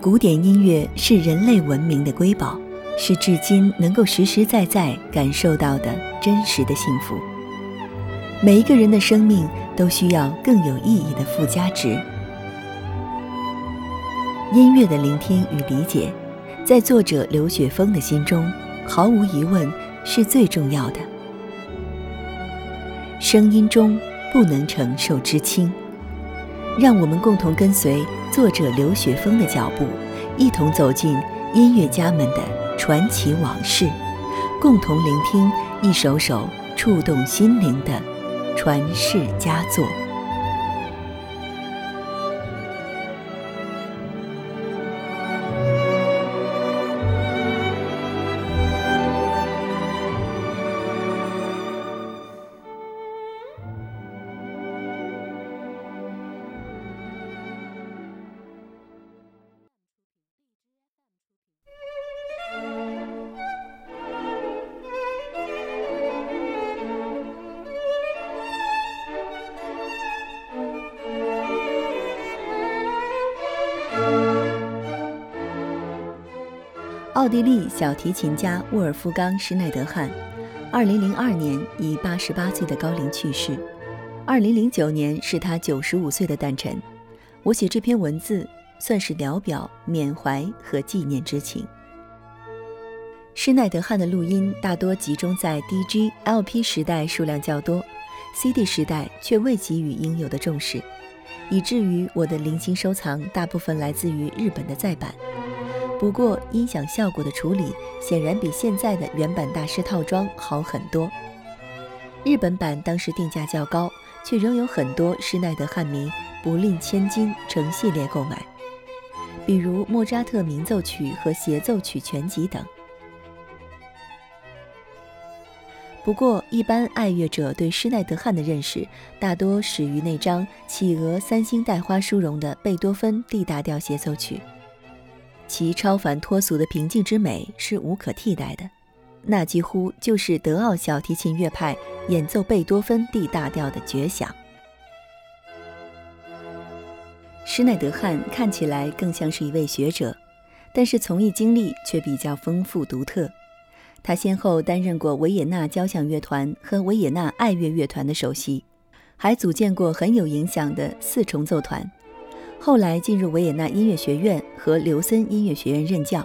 古典音乐是人类文明的瑰宝，是至今能够实实在在感受到的真实的幸福。每一个人的生命都需要更有意义的附加值。音乐的聆听与理解，在作者刘雪峰的心中，毫无疑问是最重要的。声音中不能承受之轻，让我们共同跟随作者刘雪峰的脚步，一同走进音乐家们的传奇往事，共同聆听一首首触动心灵的传世佳作。奥地利小提琴家沃尔夫冈·施耐德汉，二零零二年以八十八岁的高龄去世。二零零九年是他九十五岁的诞辰。我写这篇文字，算是聊表缅怀和纪念之情。施耐德汉的录音大多集中在 DG、LP 时代，数量较多；CD 时代却未给予应有的重视，以至于我的零星收藏大部分来自于日本的再版。不过，音响效果的处理显然比现在的原版大师套装好很多。日本版当时定价较高，却仍有很多施耐德汉迷不吝千金成系列购买，比如莫扎特鸣奏曲和协奏曲全集等。不过，一般爱乐者对施耐德汉的认识大多始于那张企鹅三星带花殊荣的贝多芬 D 大调协奏曲。其超凡脱俗的平静之美是无可替代的，那几乎就是德奥小提琴乐派演奏贝多芬 D 大调的绝响。施耐德汉看起来更像是一位学者，但是从艺经历却比较丰富独特。他先后担任过维也纳交响乐团和维也纳爱乐乐团的首席，还组建过很有影响的四重奏团。后来进入维也纳音乐学院和刘森音乐学院任教。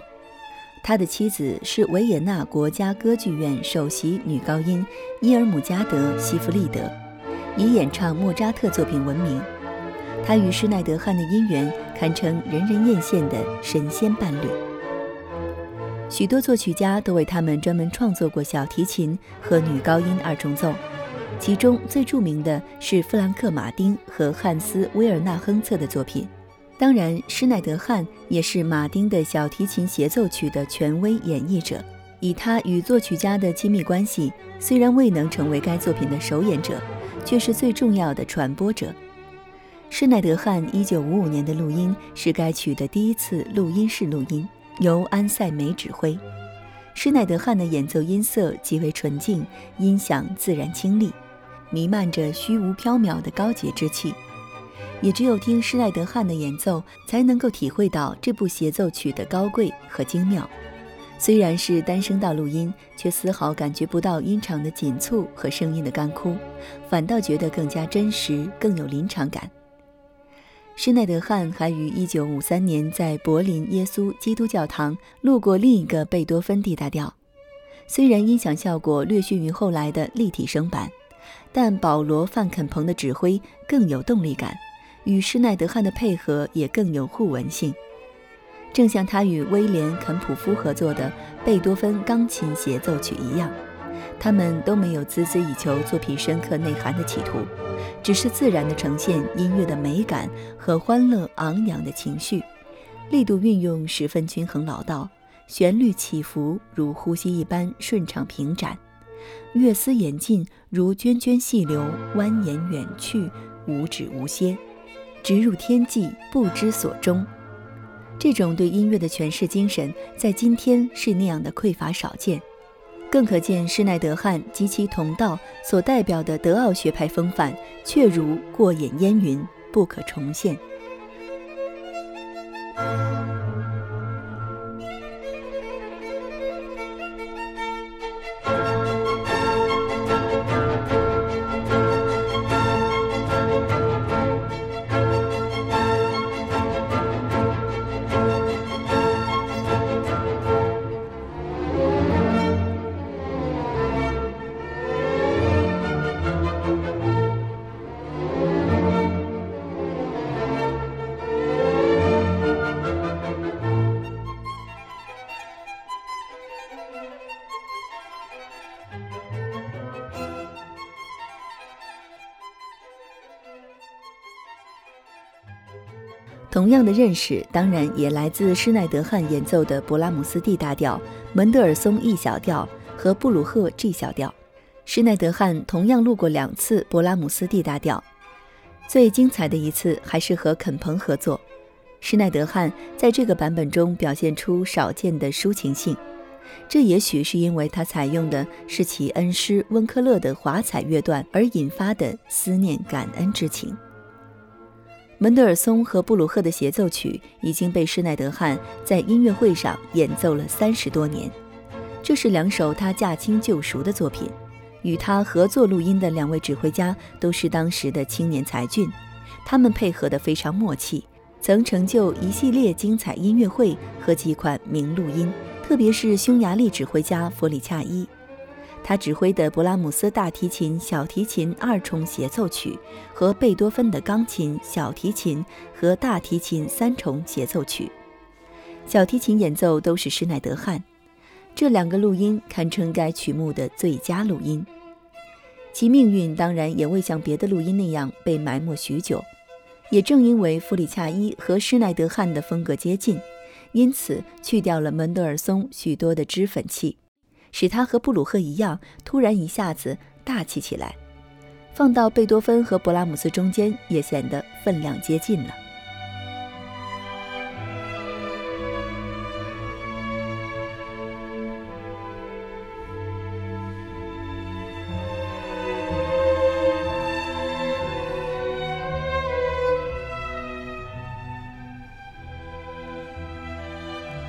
他的妻子是维也纳国家歌剧院首席女高音伊尔姆加德·西弗利德，以演唱莫扎特作品闻名。他与施耐德汉的姻缘堪称人人艳羡的神仙伴侣。许多作曲家都为他们专门创作过小提琴和女高音二重奏。其中最著名的是弗兰克·马丁和汉斯·威尔纳亨策的作品。当然，施耐德汉也是马丁的小提琴协奏曲的权威演绎者。以他与作曲家的亲密关系，虽然未能成为该作品的首演者，却是最重要的传播者。施耐德汉1955年的录音是该曲的第一次录音室录音，由安塞梅指挥。施耐德汉的演奏音色极为纯净，音响自然清丽。弥漫着虚无缥缈的高洁之气，也只有听施耐德汉的演奏，才能够体会到这部协奏曲的高贵和精妙。虽然是单声道录音，却丝毫感觉不到音场的紧促和声音的干枯，反倒觉得更加真实，更有临场感。施耐德汉还于1953年在柏林耶稣基督教堂录过另一个贝多芬 D 大调，虽然音响效果略逊于后来的立体声版。但保罗·范肯彭的指挥更有动力感，与施耐德汉的配合也更有互文性，正像他与威廉·肯普夫合作的贝多芬钢琴协奏曲一样，他们都没有孜孜以求作品深刻内涵的企图，只是自然地呈现音乐的美感和欢乐昂扬的情绪，力度运用十分均衡老道，旋律起伏如呼吸一般顺畅平展。乐思演进，如涓涓细流蜿蜒远去，无止无歇，直入天际，不知所终。这种对音乐的诠释精神，在今天是那样的匮乏少见，更可见施耐德汉及其同道所代表的德奥学派风范，确如过眼烟云，不可重现。同样的认识，当然也来自施耐德汉演奏的勃拉姆斯 D 大调、门德尔松 E 小调和布鲁赫 G 小调。施耐德汉同样录过两次勃拉姆斯 D 大调，最精彩的一次还是和肯彭合作。施耐德汉在这个版本中表现出少见的抒情性，这也许是因为他采用的是其恩师温克勒的华彩乐段而引发的思念感恩之情。门德尔松和布鲁赫的协奏曲已经被施耐德汉在音乐会上演奏了三十多年，这是两首他驾轻就熟的作品。与他合作录音的两位指挥家都是当时的青年才俊，他们配合得非常默契，曾成就一系列精彩音乐会和几款名录音。特别是匈牙利指挥家弗里恰伊。他指挥的勃拉姆斯大提琴、小提琴二重协奏曲和贝多芬的钢琴、小提琴和大提琴三重协奏曲，小提琴演奏都是施耐德汉。这两个录音堪称该曲目的最佳录音。其命运当然也未像别的录音那样被埋没许久。也正因为弗里恰伊和施耐德汉的风格接近，因此去掉了门德尔松许多的脂粉气。使他和布鲁赫一样，突然一下子大气起来。放到贝多芬和勃拉姆斯中间，也显得分量接近了。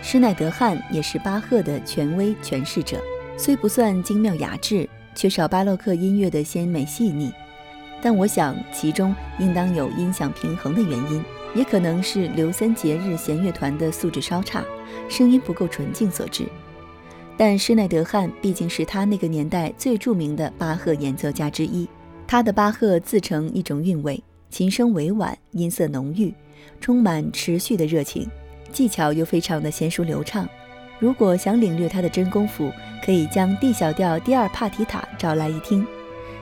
施耐德汉也是巴赫的权威诠释者。虽不算精妙雅致，缺少巴洛克音乐的鲜美细腻，但我想其中应当有音响平衡的原因，也可能是刘森节日弦乐团的素质稍差，声音不够纯净所致。但施耐德汉毕竟是他那个年代最著名的巴赫演奏家之一，他的巴赫自成一种韵味，琴声委婉，音色浓郁，充满持续的热情，技巧又非常的娴熟流畅。如果想领略他的真功夫，可以将 D 小调第二帕提塔找来一听，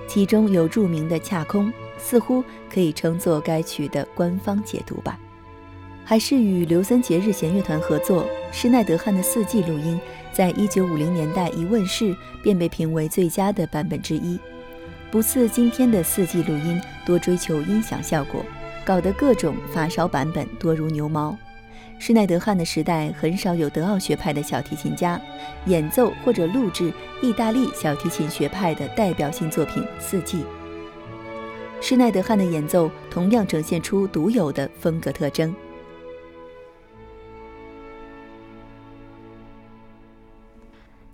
其中有著名的恰空，似乎可以称作该曲的官方解读吧。还是与刘森节日弦乐团合作，施耐德汉的四季录音，在一九五零年代一问世便被评为最佳的版本之一，不似今天的四季录音多追求音响效果，搞得各种发烧版本多如牛毛。施耐德汉的时代很少有德奥学派的小提琴家演奏或者录制意大利小提琴学派的代表性作品《四季》。施耐德汉的演奏同样呈现出独有的风格特征。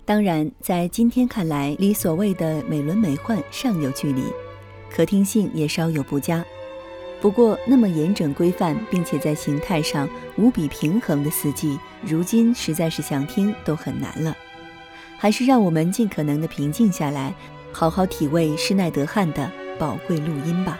当然，在今天看来，离所谓的美轮美奂尚有距离，可听性也稍有不佳。不过，那么严整规范，并且在形态上无比平衡的四季，如今实在是想听都很难了。还是让我们尽可能的平静下来，好好体味施耐德汉的宝贵录音吧。